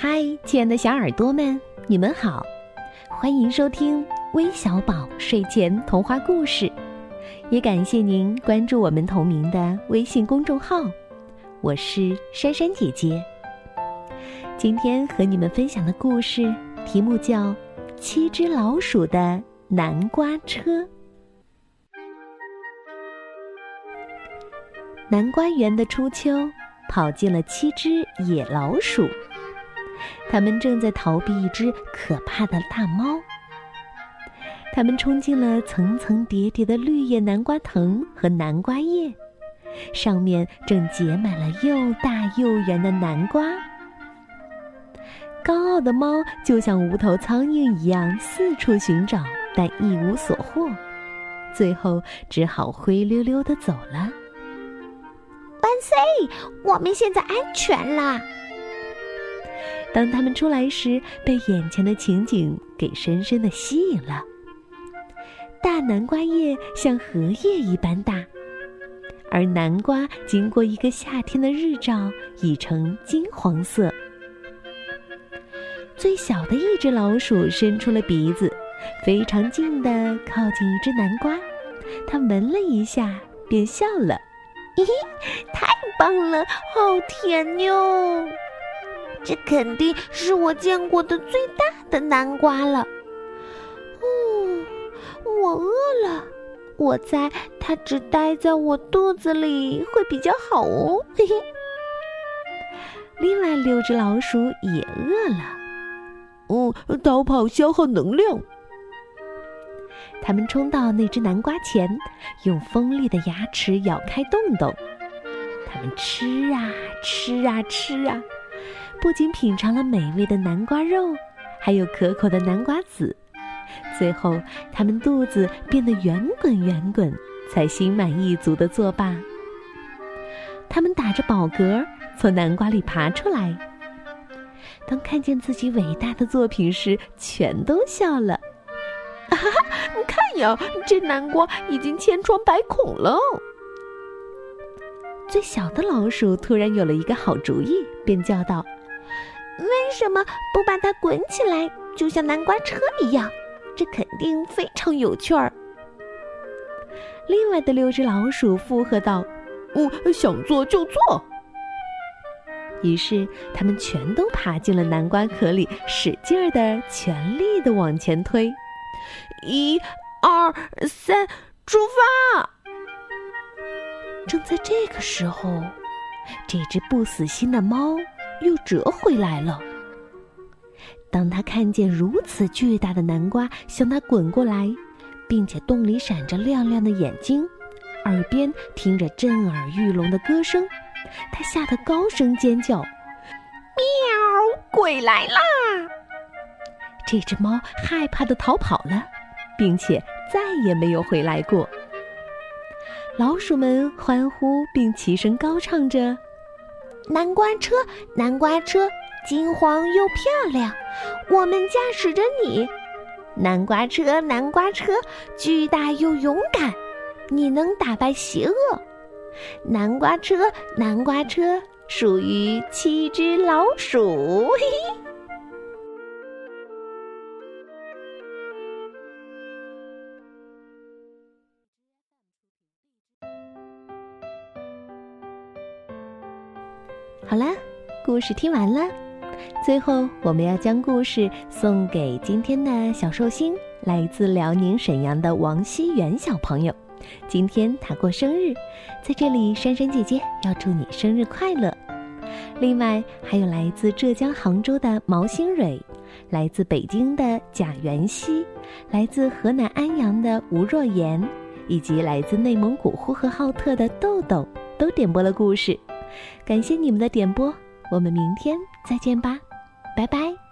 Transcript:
嗨，亲爱的小耳朵们，你们好，欢迎收听微小宝睡前童话故事，也感谢您关注我们同名的微信公众号，我是珊珊姐姐。今天和你们分享的故事题目叫《七只老鼠的南瓜车》。南瓜园的初秋，跑进了七只野老鼠。他们正在逃避一只可怕的大猫。他们冲进了层层叠叠的绿叶南瓜藤和南瓜叶，上面正结满了又大又圆的南瓜。高傲的猫就像无头苍蝇一样四处寻找，但一无所获，最后只好灰溜溜的走了。万岁！我们现在安全了。当他们出来时，被眼前的情景给深深的吸引了。大南瓜叶像荷叶一般大，而南瓜经过一个夏天的日照，已成金黄色。最小的一只老鼠伸出了鼻子，非常近的靠近一只南瓜，它闻了一下，便笑了：“嘿嘿，太棒了，好甜哟！”这肯定是我见过的最大的南瓜了。哦，我饿了，我猜它只待在我肚子里会比较好哦。嘿嘿。另外六只老鼠也饿了。哦，逃跑消耗能量。他们冲到那只南瓜前，用锋利的牙齿咬开洞洞。他们吃啊吃啊吃啊。不仅品尝了美味的南瓜肉，还有可口的南瓜籽，最后他们肚子变得圆滚圆滚，才心满意足的作罢。他们打着饱嗝从南瓜里爬出来，当看见自己伟大的作品时，全都笑了。哈哈，你看呀，这南瓜已经千疮百孔了。最小的老鼠突然有了一个好主意，便叫道。为什么不把它滚起来，就像南瓜车一样？这肯定非常有趣儿。另外的六只老鼠附和道：“嗯，想做就做。”于是他们全都爬进了南瓜壳里，使劲儿的、全力的往前推。一、二、三，出发！正在这个时候，这只不死心的猫。又折回来了。当他看见如此巨大的南瓜向他滚过来，并且洞里闪着亮亮的眼睛，耳边听着震耳欲聋的歌声，他吓得高声尖叫：“喵！鬼来啦！”这只猫害怕的逃跑了，并且再也没有回来过。老鼠们欢呼并齐声高唱着。南瓜车，南瓜车，金黄又漂亮，我们驾驶着你。南瓜车，南瓜车，巨大又勇敢，你能打败邪恶。南瓜车，南瓜车，属于七只老鼠。嘿嘿。好了，故事听完了。最后，我们要将故事送给今天的小寿星，来自辽宁沈阳的王熙元小朋友。今天他过生日，在这里，珊珊姐姐要祝你生日快乐。另外，还有来自浙江杭州的毛新蕊，来自北京的贾元熙，来自河南安阳的吴若言，以及来自内蒙古呼和浩特的豆豆，都点播了故事。感谢你们的点播，我们明天再见吧，拜拜。